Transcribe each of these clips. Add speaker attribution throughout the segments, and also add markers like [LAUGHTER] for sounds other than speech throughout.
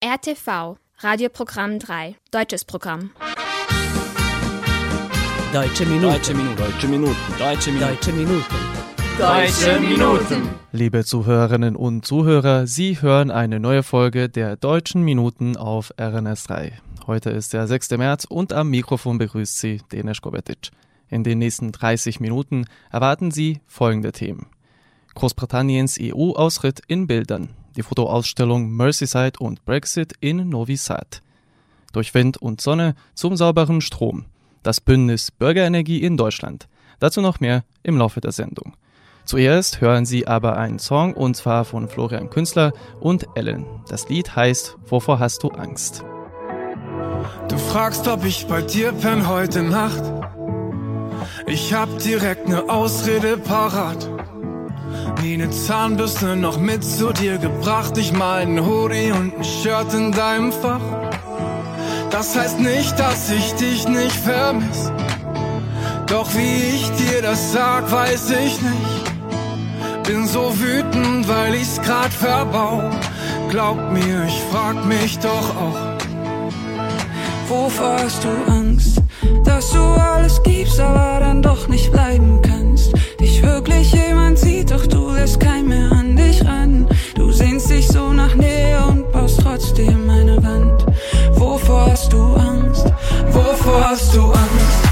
Speaker 1: RTV, Radioprogramm 3, deutsches Programm.
Speaker 2: Deutsche Minuten.
Speaker 3: Deutsche Minuten. Deutsche Minuten. Deutsche Minuten.
Speaker 2: Deutsche Minuten.
Speaker 3: Deutsche Minuten.
Speaker 4: Liebe Zuhörerinnen und Zuhörer, Sie hören eine neue Folge der Deutschen Minuten auf RNS3. Heute ist der 6. März und am Mikrofon begrüßt Sie Denis Kobetic. In den nächsten 30 Minuten erwarten Sie folgende Themen. Großbritanniens EU-Ausritt in Bildern, die Fotoausstellung Merseyside und Brexit in Novi Sad. Durch Wind und Sonne zum sauberen Strom. Das Bündnis Bürgerenergie in Deutschland. Dazu noch mehr im Laufe der Sendung. Zuerst hören Sie aber einen Song und zwar von Florian Künstler und Ellen. Das Lied heißt Wovor hast du Angst?
Speaker 5: Du fragst, ob ich bei dir penn heute Nacht. Ich hab direkt ne Ausrede parat. Nie ne Zahnbürste noch mit zu dir gebracht. Ich mal ein Hoodie und ein Shirt in deinem Fach. Das heißt nicht, dass ich dich nicht vermiss. Doch wie ich dir das sag, weiß ich nicht. Bin so wütend, weil ich's grad verbau. Glaub mir, ich frag mich doch auch.
Speaker 6: Wovor hast du Angst? Dass du alles gibst, aber dann doch nicht bleiben kannst. Dich wirklich jemand sieht, doch du lässt kein mehr an dich ran. Du sehnst dich so nach Nähe und baust trotzdem eine Wand. Wovor hast du Angst? Wovor hast du Angst?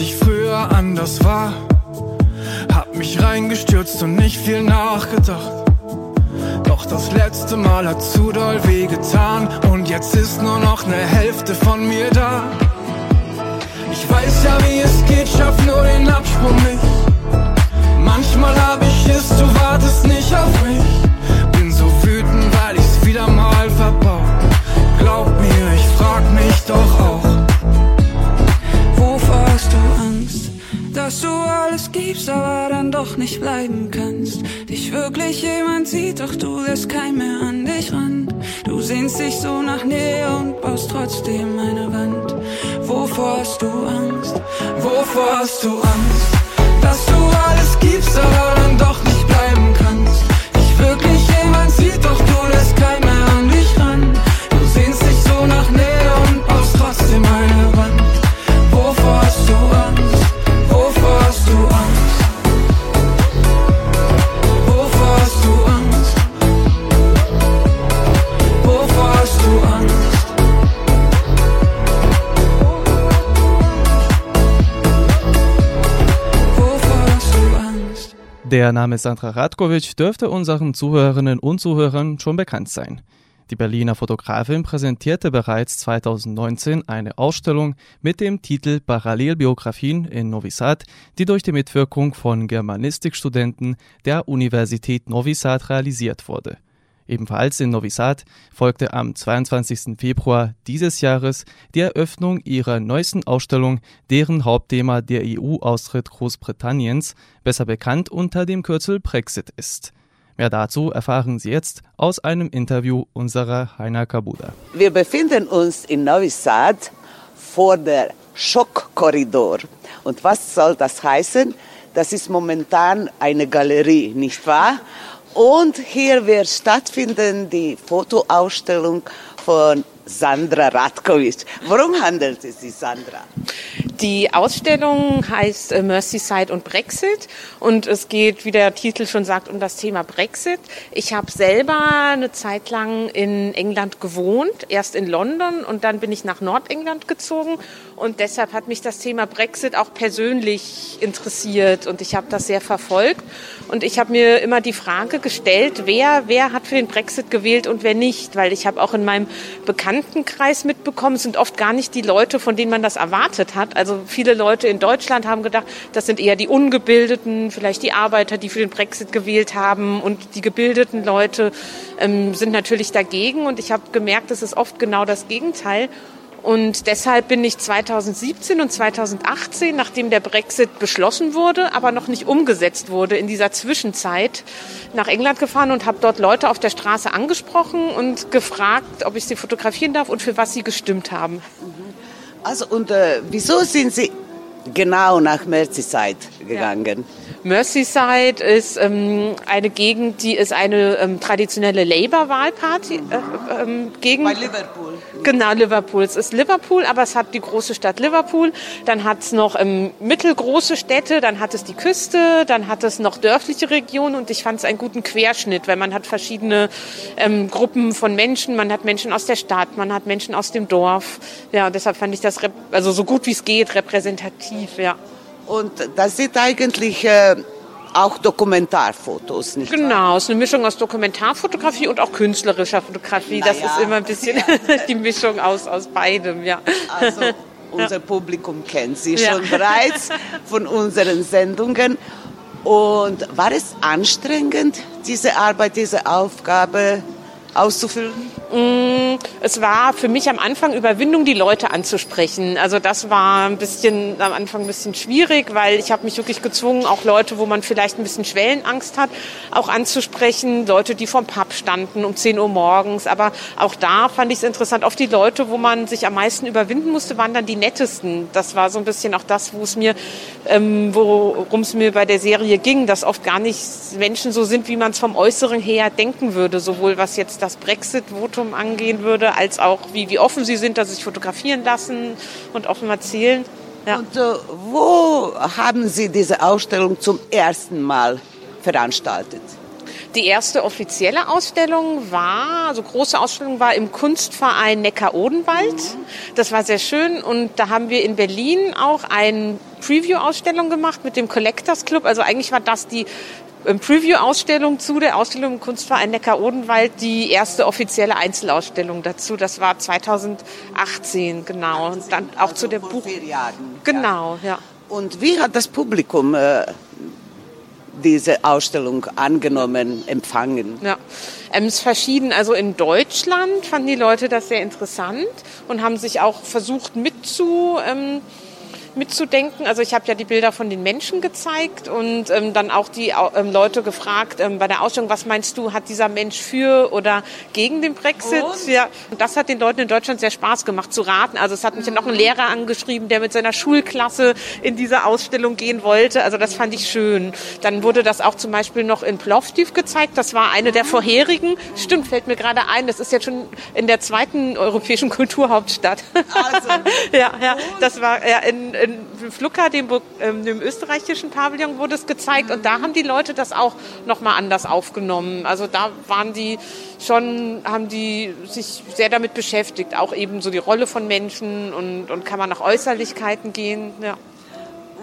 Speaker 5: Ich früher anders war. Hab mich reingestürzt und nicht viel nachgedacht. Doch das letzte Mal hat zu doll wehgetan. Und jetzt ist nur noch ne Hälfte von mir da. Ich weiß ja, wie es geht, schaff nur den Absprung nicht. Manchmal hab ich es, du wartest nicht auf mich. Bin so wütend, weil ich's wieder mal verbau. Glaub mir, ich frag mich doch auch.
Speaker 6: Dass du alles gibst, aber dann doch nicht bleiben kannst. Dich wirklich jemand sieht, doch du lässt kein mehr an dich ran. Du sehnst dich so nach Nähe und baust trotzdem eine Wand. Wovor hast du Angst? Wovor hast du Angst? Dass du alles gibst, aber dann doch nicht
Speaker 4: Der Name Sandra Radkovic dürfte unseren Zuhörerinnen und Zuhörern schon bekannt sein. Die Berliner Fotografin präsentierte bereits 2019 eine Ausstellung mit dem Titel Parallelbiografien in Novi Sad, die durch die Mitwirkung von Germanistikstudenten der Universität Novi Sad realisiert wurde. Ebenfalls in Novi Sad folgte am 22. Februar dieses Jahres die Eröffnung ihrer neuesten Ausstellung, deren Hauptthema der EU-Austritt Großbritanniens, besser bekannt unter dem Kürzel Brexit ist. Mehr dazu erfahren Sie jetzt aus einem Interview unserer Heiner Kabuda.
Speaker 7: Wir befinden uns in Novi Sad vor der Schockkorridor. Und was soll das heißen? Das ist momentan eine Galerie, nicht wahr? Und hier wird stattfinden die Fotoausstellung von Sandra Radkovic. Worum handelt es sich, Sandra?
Speaker 8: Die Ausstellung heißt äh, Merseyside und Brexit und es geht, wie der Titel schon sagt, um das Thema Brexit. Ich habe selber eine Zeit lang in England gewohnt, erst in London und dann bin ich nach Nordengland gezogen und deshalb hat mich das Thema Brexit auch persönlich interessiert und ich habe das sehr verfolgt und ich habe mir immer die Frage gestellt, wer, wer hat für den Brexit gewählt und wer nicht, weil ich habe auch in meinem Bekanntenkreis mitbekommen, es sind oft gar nicht die Leute, von denen man das erwartet hat. Also viele Leute in Deutschland haben gedacht, das sind eher die Ungebildeten, vielleicht die Arbeiter, die für den Brexit gewählt haben und die gebildeten Leute ähm, sind natürlich dagegen und ich habe gemerkt, es ist oft genau das Gegenteil. Und deshalb bin ich 2017 und 2018, nachdem der Brexit beschlossen wurde, aber noch nicht umgesetzt wurde, in dieser Zwischenzeit nach England gefahren und habe dort Leute auf der Straße angesprochen und gefragt, ob ich sie fotografieren darf und für was sie gestimmt haben.
Speaker 7: Also und äh, wieso sind Sie genau nach Merseyside gegangen? Ja.
Speaker 8: Merseyside ist ähm, eine Gegend, die ist eine ähm, traditionelle Labour-Wahlparty. Äh, ähm, Gegend.
Speaker 7: Bei Liverpool.
Speaker 8: Genau, Liverpool. Es ist Liverpool, aber es hat die große Stadt Liverpool. Dann hat es noch ähm, mittelgroße Städte, dann hat es die Küste, dann hat es noch dörfliche Regionen und ich fand es einen guten Querschnitt, weil man hat verschiedene ähm, Gruppen von Menschen. Man hat Menschen aus der Stadt, man hat Menschen aus dem Dorf. Ja, deshalb fand ich das also so gut wie es geht repräsentativ, ja.
Speaker 7: Und das sind eigentlich äh, auch Dokumentarfotos, nicht
Speaker 8: Genau, es ist eine Mischung aus Dokumentarfotografie und auch künstlerischer Fotografie. Das ist immer ein bisschen [LAUGHS] die Mischung aus, aus beidem, ja.
Speaker 7: Also unser ja. Publikum kennt Sie ja. schon bereits von unseren Sendungen. Und war es anstrengend, diese Arbeit, diese Aufgabe auszufüllen?
Speaker 8: Mm, es war für mich am Anfang Überwindung, die Leute anzusprechen. Also das war ein bisschen am Anfang ein bisschen schwierig, weil ich habe mich wirklich gezwungen, auch Leute, wo man vielleicht ein bisschen Schwellenangst hat, auch anzusprechen. Leute, die vom Pub standen um 10 Uhr morgens. Aber auch da fand ich es interessant. Oft die Leute, wo man sich am meisten überwinden musste, waren dann die nettesten. Das war so ein bisschen auch das, wo es mir, ähm, worum es mir bei der Serie ging, dass oft gar nicht Menschen so sind, wie man es vom Äußeren her denken würde. Sowohl was jetzt das Brexit-Votum Fotografium angehen würde, als auch wie, wie offen sie sind, dass sie sich fotografieren lassen und offen erzählen.
Speaker 7: Ja. Und äh, wo haben Sie diese Ausstellung zum ersten Mal veranstaltet?
Speaker 8: Die erste offizielle Ausstellung war, also große Ausstellung war im Kunstverein Neckar-Odenwald. Das war sehr schön und da haben wir in Berlin auch eine Preview-Ausstellung gemacht mit dem Collectors Club. Also eigentlich war das die Preview-Ausstellung zu der Ausstellung im Kunstverein Neckar-Odenwald die erste offizielle Einzelausstellung dazu. Das war 2018, genau. Und dann auch also zu der Buch. Genau, ja.
Speaker 7: Und wie hat das Publikum äh, diese Ausstellung angenommen, empfangen?
Speaker 8: Ja, ähm, es ist verschieden. Also in Deutschland fanden die Leute das sehr interessant und haben sich auch versucht mitzu. Ähm, mitzudenken. Also ich habe ja die Bilder von den Menschen gezeigt und ähm, dann auch die ähm, Leute gefragt ähm, bei der Ausstellung, was meinst du, hat dieser Mensch für oder gegen den Brexit? Und? Ja, und das hat den Leuten in Deutschland sehr Spaß gemacht zu raten. Also es hat mich mhm. ja noch ein Lehrer angeschrieben, der mit seiner Schulklasse in diese Ausstellung gehen wollte. Also das fand ich schön. Dann wurde das auch zum Beispiel noch in Plovdiv gezeigt. Das war eine der vorherigen. Stimmt, fällt mir gerade ein. Das ist jetzt schon in der zweiten europäischen [LAUGHS] Kulturhauptstadt. Also. ja, ja, das war ja in, in Flucker, dem, ähm, dem österreichischen Pavillon, wurde es gezeigt. Und da haben die Leute das auch nochmal anders aufgenommen. Also da waren die schon, haben die sich sehr damit beschäftigt. Auch eben so die Rolle von Menschen und, und kann man nach Äußerlichkeiten gehen. Ja.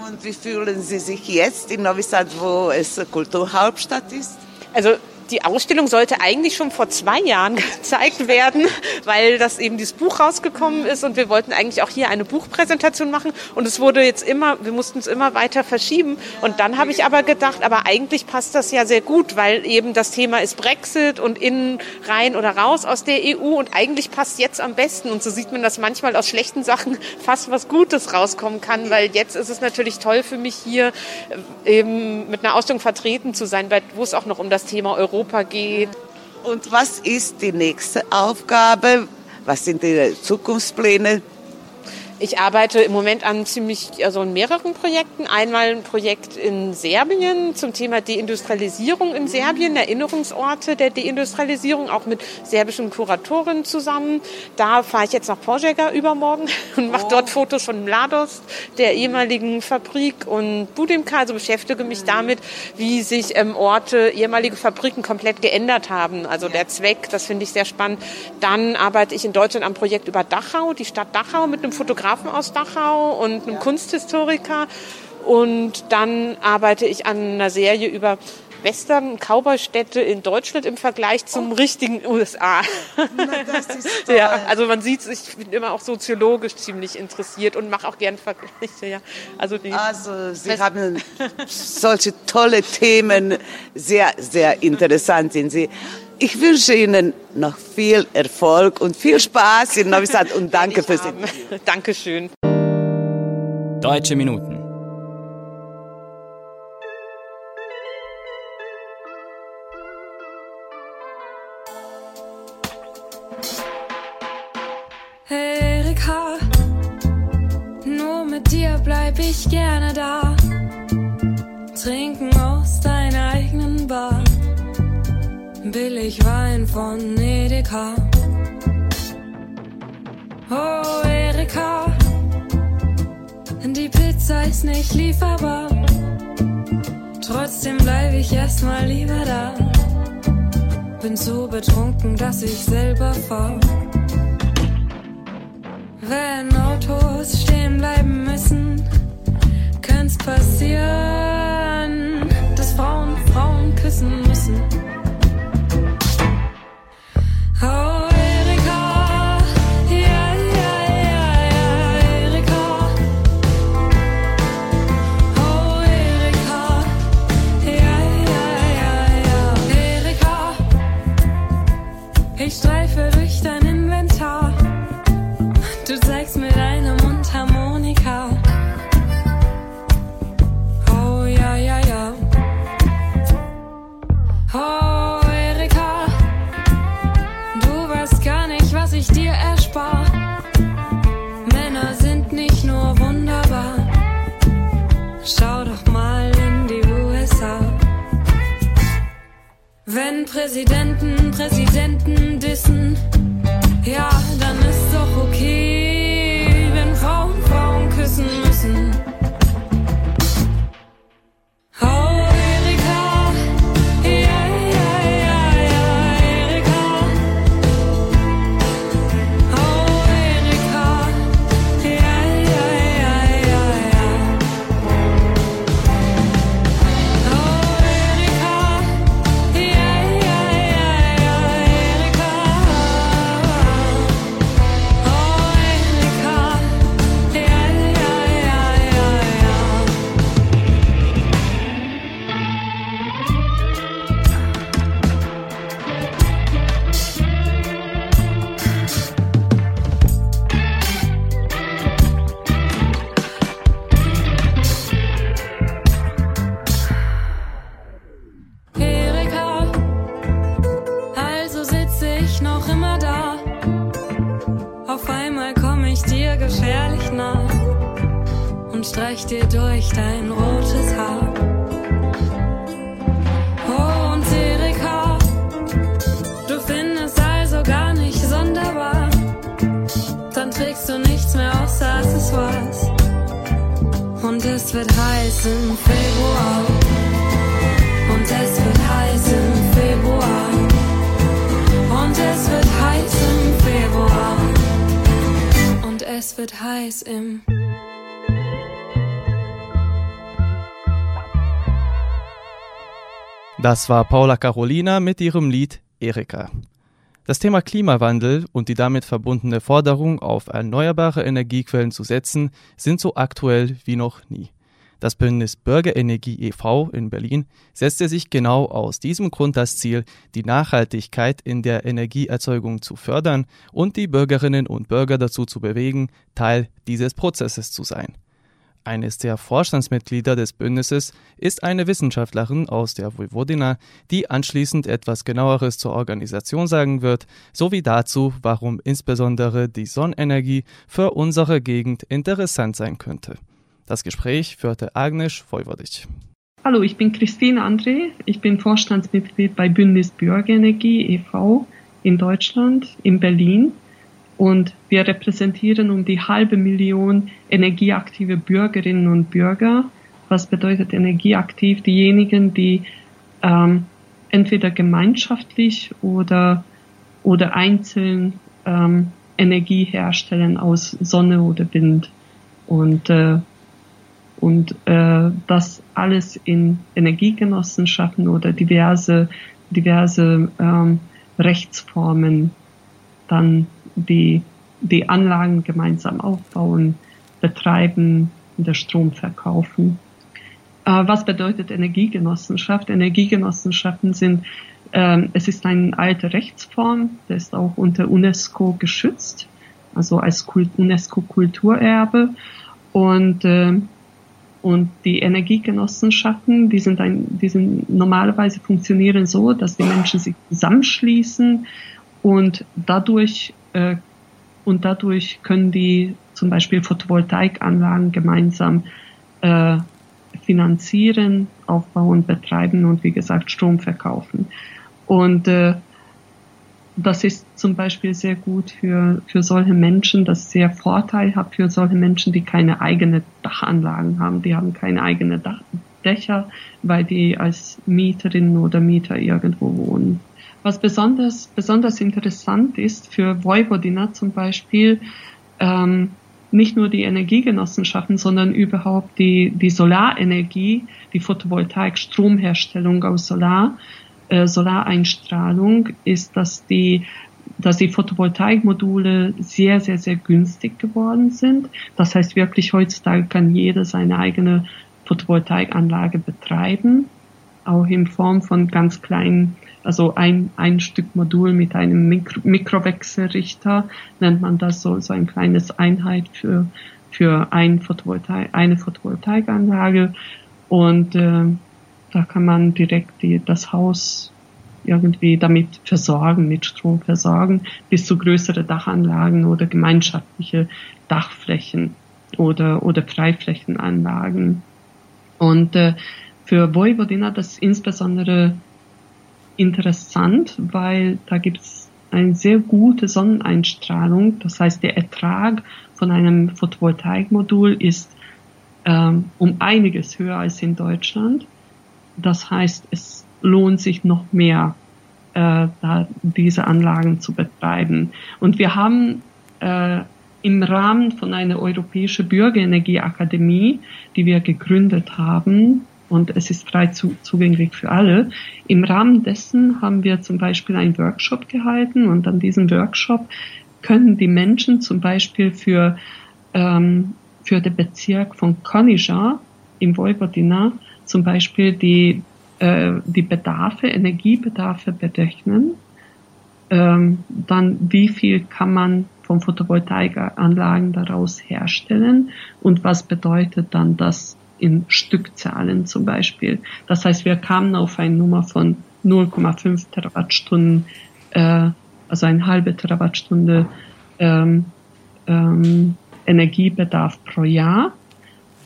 Speaker 7: Und wie fühlen Sie sich jetzt in Novi Sad, wo es Kulturhauptstadt ist?
Speaker 8: Also die Ausstellung sollte eigentlich schon vor zwei Jahren [LAUGHS] gezeigt werden, weil das eben dieses Buch rausgekommen ist und wir wollten eigentlich auch hier eine Buchpräsentation machen und es wurde jetzt immer, wir mussten es immer weiter verschieben und dann habe ich aber gedacht, aber eigentlich passt das ja sehr gut, weil eben das Thema ist Brexit und innen rein oder raus aus der EU und eigentlich passt jetzt am besten und so sieht man, dass manchmal aus schlechten Sachen [LAUGHS] fast was Gutes rauskommen kann, weil jetzt ist es natürlich toll für mich hier eben mit einer Ausstellung vertreten zu sein, wo es auch noch um das Thema Europa Europa geht.
Speaker 7: Und was ist die nächste Aufgabe? Was sind Ihre Zukunftspläne?
Speaker 8: Ich arbeite im Moment an ziemlich, also in mehreren Projekten. Einmal ein Projekt in Serbien zum Thema Deindustrialisierung in Serbien, Erinnerungsorte der Deindustrialisierung, auch mit serbischen Kuratoren zusammen. Da fahre ich jetzt nach Požega übermorgen [LAUGHS] und mache oh. dort Fotos von Mladost, der ehemaligen Fabrik und Budimka. Also beschäftige mich damit, wie sich ähm, Orte, ehemalige Fabriken komplett geändert haben. Also der Zweck, das finde ich sehr spannend. Dann arbeite ich in Deutschland am Projekt über Dachau, die Stadt Dachau mit einem Fotografen Fotografen aus Dachau und einem. Kunsthistoriker. Und dann arbeite ich an einer Serie über Western Cowboy-Städte in Deutschland im Vergleich zum oh. richtigen USA. Na, das ist [LAUGHS] toll. ja, also man sieht ich bin immer auch soziologisch ziemlich interessiert und mache auch gerne Vergleiche. Ja.
Speaker 7: Also, die also Sie haben solche tolle Themen, sehr, sehr interessant sind Sie. Ich wünsche Ihnen noch viel Erfolg und viel Spaß in Novi Sad und [LAUGHS] danke fürs Interview. [LAUGHS]
Speaker 8: Dankeschön.
Speaker 3: Deutsche Minuten.
Speaker 9: Erika, nur mit dir bleib ich gerne da. Trinken aus Bar. Billig Wein von Edeka. Oh, Erika, die Pizza ist nicht lieferbar. Trotzdem bleib ich erstmal lieber da. Bin so betrunken, dass ich selber fahr. Wenn Autos stehen bleiben müssen, könnte passieren, dass Frauen Frauen küssen müssen. Präsidenten Präsidenten dissen, ja, dann ist doch okay,
Speaker 4: Das war Paula Carolina mit ihrem Lied Erika. Das Thema Klimawandel und die damit verbundene Forderung, auf erneuerbare Energiequellen zu setzen, sind so aktuell wie noch nie. Das Bündnis Bürgerenergie e.V. in Berlin setzte sich genau aus diesem Grund das Ziel, die Nachhaltigkeit in der Energieerzeugung zu fördern und die Bürgerinnen und Bürger dazu zu bewegen, Teil dieses Prozesses zu sein. Eines der Vorstandsmitglieder des Bündnisses ist eine Wissenschaftlerin aus der Vojvodina, die anschließend etwas genaueres zur Organisation sagen wird, sowie dazu, warum insbesondere die Sonnenenergie für unsere Gegend interessant sein könnte. Das Gespräch führte Agnes Vojvodic.
Speaker 10: Hallo, ich bin Christine André. Ich bin Vorstandsmitglied bei Bündnis Bürgerenergie e.V. in Deutschland, in Berlin. Und wir repräsentieren um die halbe Million energieaktive Bürgerinnen und Bürger. Was bedeutet energieaktiv? Diejenigen, die ähm, entweder gemeinschaftlich oder, oder einzeln ähm, Energie herstellen aus Sonne oder Wind. Und, äh, und äh, das alles in Energiegenossenschaften oder diverse, diverse ähm, Rechtsformen dann die, die Anlagen gemeinsam aufbauen, betreiben, der Strom verkaufen. Äh, was bedeutet Energiegenossenschaft? Energiegenossenschaften sind Ähm, es ist eine alte Rechtsform, der ist auch unter UNESCO geschützt, also als UNESCO-Kulturerbe. Und, äh, und die Energiegenossenschaften, die sind, ein, die sind normalerweise funktionieren so, dass die Menschen sich zusammenschließen und dadurch, äh, und dadurch können die zum Beispiel Photovoltaikanlagen gemeinsam äh, finanzieren, aufbauen, betreiben und wie gesagt Strom verkaufen. Und äh, das ist zum Beispiel sehr gut für, für solche Menschen, das sehr vorteilhaft für solche Menschen, die keine eigene Dachanlagen haben. Die haben keine eigene Dach Dächer, weil die als Mieterinnen oder Mieter irgendwo wohnen. Was besonders, besonders interessant ist für Vojvodina zum Beispiel, ähm, nicht nur die Energiegenossenschaften, sondern überhaupt die, die Solarenergie, die Photovoltaik, Stromherstellung aus Solar, äh, Solareinstrahlung, ist, dass die dass die Photovoltaikmodule sehr, sehr, sehr günstig geworden sind. Das heißt wirklich heutzutage kann jeder seine eigene Photovoltaikanlage betreiben, auch in Form von ganz kleinen also ein, ein Stück Modul mit einem Mikro Mikrowechselrichter, nennt man das so, so ein kleines Einheit für, für ein Photovoltaik, eine Photovoltaikanlage. Und äh, da kann man direkt die, das Haus irgendwie damit versorgen, mit Strom versorgen, bis zu größere Dachanlagen oder gemeinschaftliche Dachflächen oder, oder Freiflächenanlagen. Und äh, für Vojvodina das insbesondere interessant, weil da gibt es eine sehr gute Sonneneinstrahlung. Das heißt, der Ertrag von einem Photovoltaikmodul ist ähm, um einiges höher als in Deutschland. Das heißt, es lohnt sich noch mehr, äh, da diese Anlagen zu betreiben. Und wir haben äh, im Rahmen von einer europäischen Bürgerenergieakademie, die wir gegründet haben, und es ist frei zu, zugänglich für alle. Im Rahmen dessen haben wir zum Beispiel einen Workshop gehalten und an diesem Workshop können die Menschen zum Beispiel für, ähm, für den Bezirk von Konija im Vojvodina zum Beispiel die, äh, die Bedarfe, Energiebedarfe berechnen. Ähm, dann wie viel kann man von Photovoltaikanlagen daraus herstellen und was bedeutet dann das in Stückzahlen zum Beispiel. Das heißt, wir kamen auf eine Nummer von 0,5 Terawattstunden, äh, also eine halbe Terawattstunde ähm, ähm, Energiebedarf pro Jahr.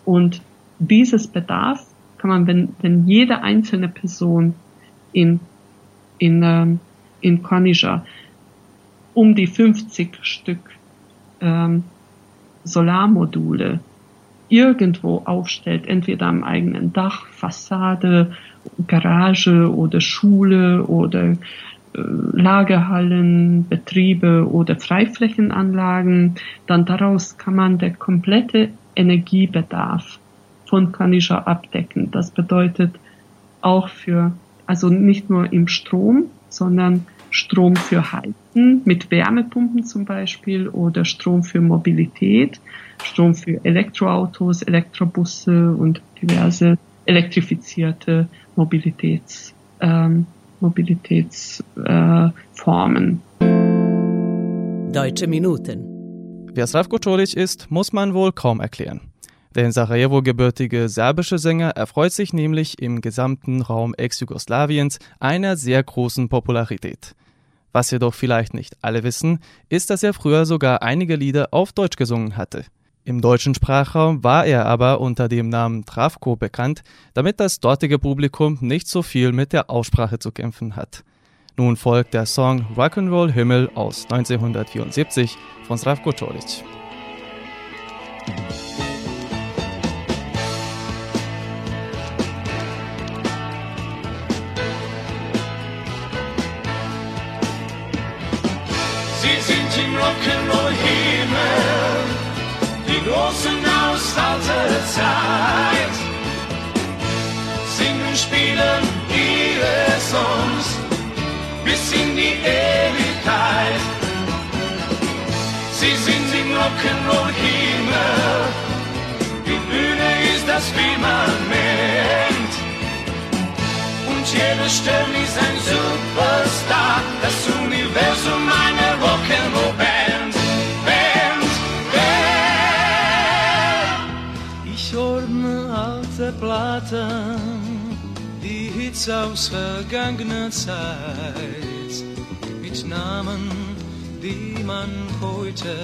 Speaker 10: Und dieses Bedarf kann man, wenn, wenn jede einzelne Person in, in, ähm, in Corniger um die 50 Stück ähm, Solarmodule irgendwo aufstellt, entweder am eigenen Dach, Fassade, Garage oder Schule oder äh, Lagerhallen, Betriebe oder Freiflächenanlagen, dann daraus kann man der komplette Energiebedarf von Kanisha abdecken. Das bedeutet auch für, also nicht nur im Strom, sondern Strom für Heizen mit Wärmepumpen zum Beispiel oder Strom für Mobilität, Strom für Elektroautos, Elektrobusse und diverse elektrifizierte Mobilitäts, ähm, Mobilitätsformen.
Speaker 11: Äh, Deutsche Minuten.
Speaker 4: Wer Slavko Čolić ist, muss man wohl kaum erklären. Der in Sarajevo gebürtige serbische Sänger erfreut sich nämlich im gesamten Raum Ex-Jugoslawiens einer sehr großen Popularität. Was jedoch vielleicht nicht alle wissen, ist, dass er früher sogar einige Lieder auf Deutsch gesungen hatte. Im deutschen Sprachraum war er aber unter dem Namen Travko bekannt, damit das dortige Publikum nicht so viel mit der Aussprache zu kämpfen hat. Nun folgt der Song Rock'n'Roll Himmel aus 1974 von Slavko Čolić.
Speaker 12: Großen aus alter Zeit. Singen, spielen ihre Songs bis in die Ewigkeit. Sie sind im Rock'n'Roll Himmel, die Bühne ist das, meint. Und jede Stelle
Speaker 13: Hits aus vergangener Zeit, mit Namen, die man heute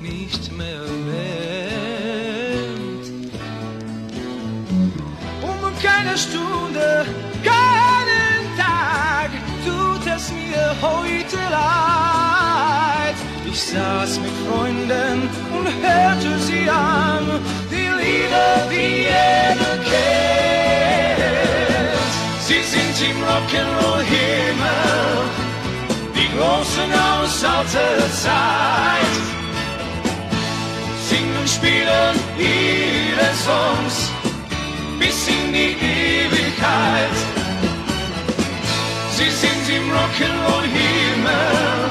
Speaker 13: nicht mehr nennt. Um keine Stunde, keinen Tag tut es mir heute leid. Ich saß mit Freunden und hörte sie an, die Lieder, die jeder kennt.
Speaker 12: Sie sind im Rock'n'Roll-Himmel, die Großen aus alter Zeit. Singen, spielen ihre Songs bis in die Ewigkeit. Sie sind im Rock'n'Roll-Himmel,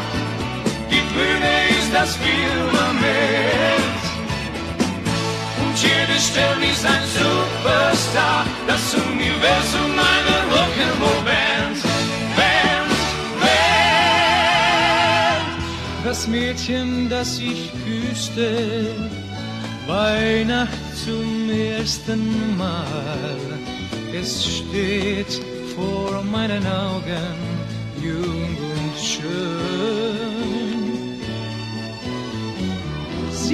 Speaker 12: die Bühne ist das Firmament. Stelle ist ein Superstar, das Universum einer Rock'n'Roll-Band. Band, Band.
Speaker 13: Das Mädchen, das ich küsste, Weihnacht zum ersten Mal. Es steht vor meinen Augen, jung und schön.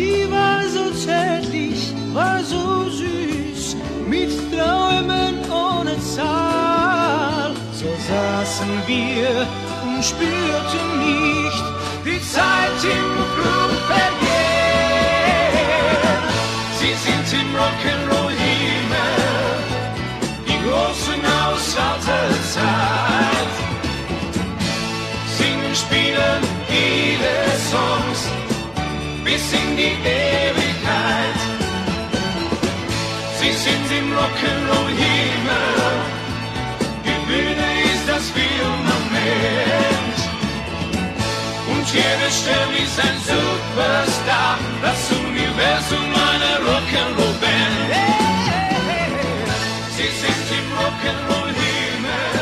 Speaker 13: Sie war so zärtlich, war so süß, mit Träumen ohne Zahl. So saßen wir und spürten nicht die Zeit im Flug vergehen.
Speaker 12: Sie sind im Rock'n'Roll-Himmel, sind im Rock'n'Roll-Himmel, die Bühne ist das Firmament. Und jede Stelle ist ein Superstar, das Universum einer Rock'n'Roll-Band. Sie sind im Rock'n'Roll-Himmel,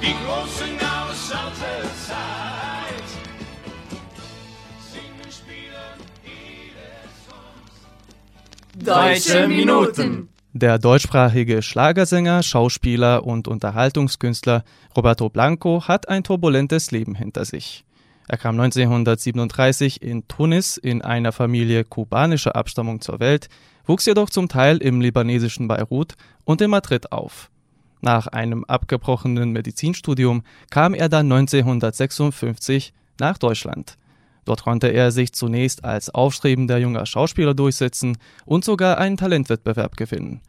Speaker 12: die Großen aus alter Zeit. Singen, spielen ihre Songs.
Speaker 6: Deutsche Minuten.
Speaker 4: Der deutschsprachige Schlagersänger, Schauspieler und Unterhaltungskünstler Roberto Blanco hat ein turbulentes Leben hinter sich. Er kam 1937 in Tunis in einer Familie kubanischer Abstammung zur Welt, wuchs jedoch zum Teil im libanesischen Beirut und in Madrid auf. Nach einem abgebrochenen Medizinstudium kam er dann 1956 nach Deutschland. Dort konnte er sich zunächst als aufstrebender junger Schauspieler durchsetzen und sogar einen Talentwettbewerb gewinnen.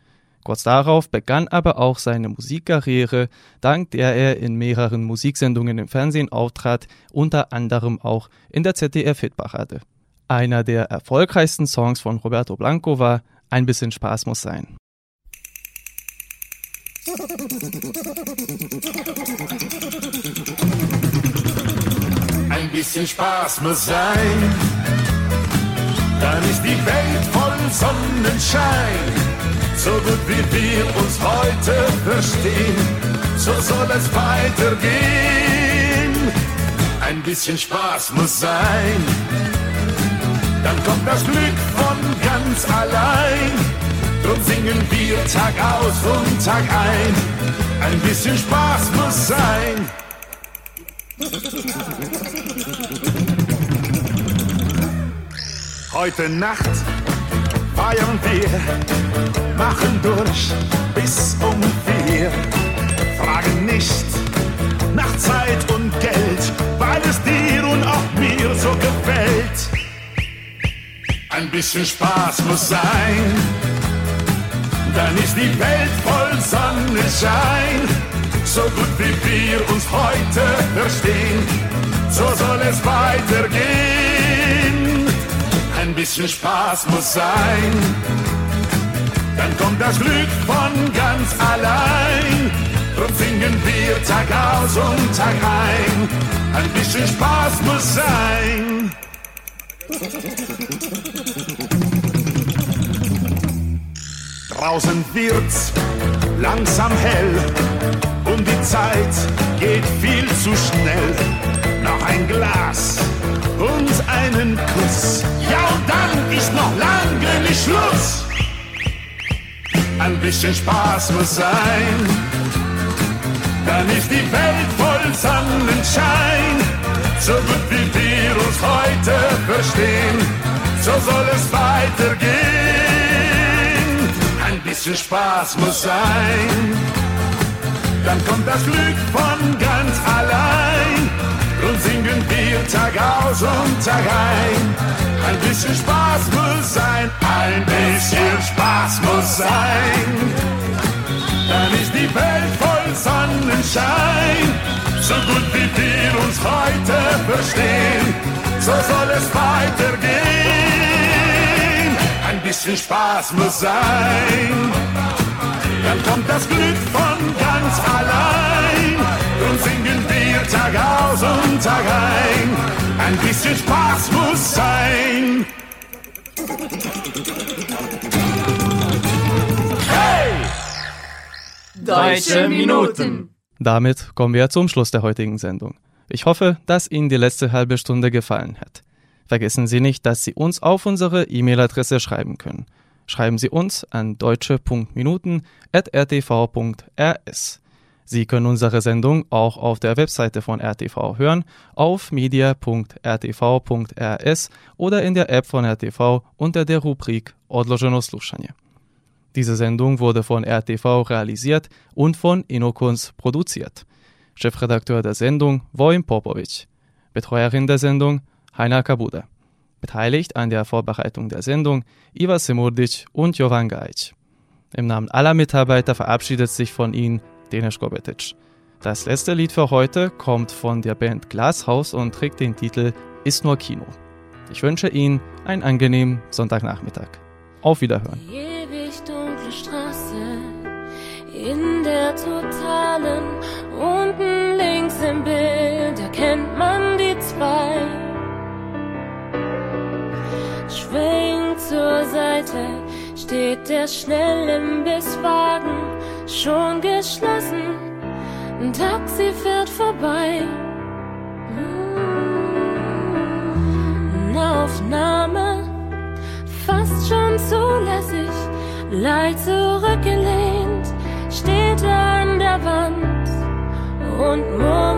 Speaker 4: Kurz darauf begann aber auch seine Musikkarriere, dank der er in mehreren Musiksendungen im Fernsehen auftrat, unter anderem auch in der ZDF-Hitparade. Einer der erfolgreichsten Songs von Roberto Blanco war Ein bisschen Spaß muss sein. [LAUGHS]
Speaker 12: Ein bisschen Spaß muss sein, dann ist die Welt voll Sonnenschein. So gut wie wir uns heute verstehen, so soll es weitergehen. Ein bisschen Spaß muss sein, dann kommt das Glück von ganz allein. Drum singen wir Tag aus und Tag ein. Ein bisschen Spaß muss sein. Heute Nacht feiern wir, machen durch bis um vier. Fragen nicht nach Zeit und Geld, weil es dir und auch mir so gefällt. Ein bisschen Spaß muss sein, dann ist die Welt voll Sonnenschein. So gut wie wir uns heute verstehen, so soll es weitergehen. Ein bisschen Spaß muss sein, dann kommt das Glück von ganz allein. Drum singen wir Tag aus und Tag ein. Ein bisschen Spaß muss sein. Draußen wird's langsam hell und die Zeit geht viel zu schnell. Noch ein Glas und einen Kuss. Ja, und dann ist noch lange nicht Schluss. Ein bisschen Spaß muss sein. Dann ist die Welt voll Sonnenschein. So gut wie wir uns heute verstehen, so soll es weitergehen. Ein bisschen Spaß muss sein. Dann kommt das Glück von ganz allein singen wir Tag aus und Tag ein. Ein bisschen Spaß muss sein, ein bisschen Spaß muss sein. Dann ist die Welt voll Sonnenschein, so gut wie wir uns heute verstehen, so soll es weitergehen. Ein bisschen Spaß muss sein, dann kommt das Glück von ganz allein und singen wir Tag aus und Tag ein. Ein bisschen Spaß muss sein. Hey!
Speaker 3: Deutsche Minuten.
Speaker 4: Damit kommen wir zum Schluss der heutigen Sendung. Ich hoffe, dass Ihnen die letzte halbe Stunde gefallen hat. Vergessen Sie nicht, dass Sie uns auf unsere E-Mail-Adresse schreiben können. Schreiben Sie uns an deutsche.minuten.rtv.rs. Sie können unsere Sendung auch auf der Webseite von RTV hören, auf media.rtv.rs oder in der App von RTV unter der Rubrik Odloženo slušanje. Diese Sendung wurde von RTV realisiert und von Inokuns produziert. Chefredakteur der Sendung Vojin Popovic. Betreuerin der Sendung Heiner Kabuda. Beteiligt an der Vorbereitung der Sendung Iva Semurdic und Jovan Gajic. Im Namen aller Mitarbeiter verabschiedet sich von Ihnen Denis Gobetic. Das letzte Lied für heute kommt von der Band Glashaus und trägt den Titel Ist nur Kino. Ich wünsche Ihnen einen angenehmen Sonntagnachmittag. Auf Wiederhören.
Speaker 14: Die ewig dunkle Straße in der totalen, unten links im Bild erkennt man die zwei. Schwenkt zur Seite, steht der Schnellimbisswagen, schon geschlossen. Ein Taxi fährt vorbei. Eine Aufnahme, fast schon zulässig, leicht zurückgelehnt, steht an der Wand und murmelt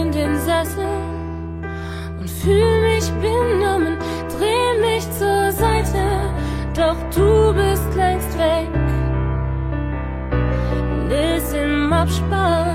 Speaker 14: in den Sessel und fühl mich benommen, dreh mich zur Seite, doch du bist längst weg. Ist im Abspann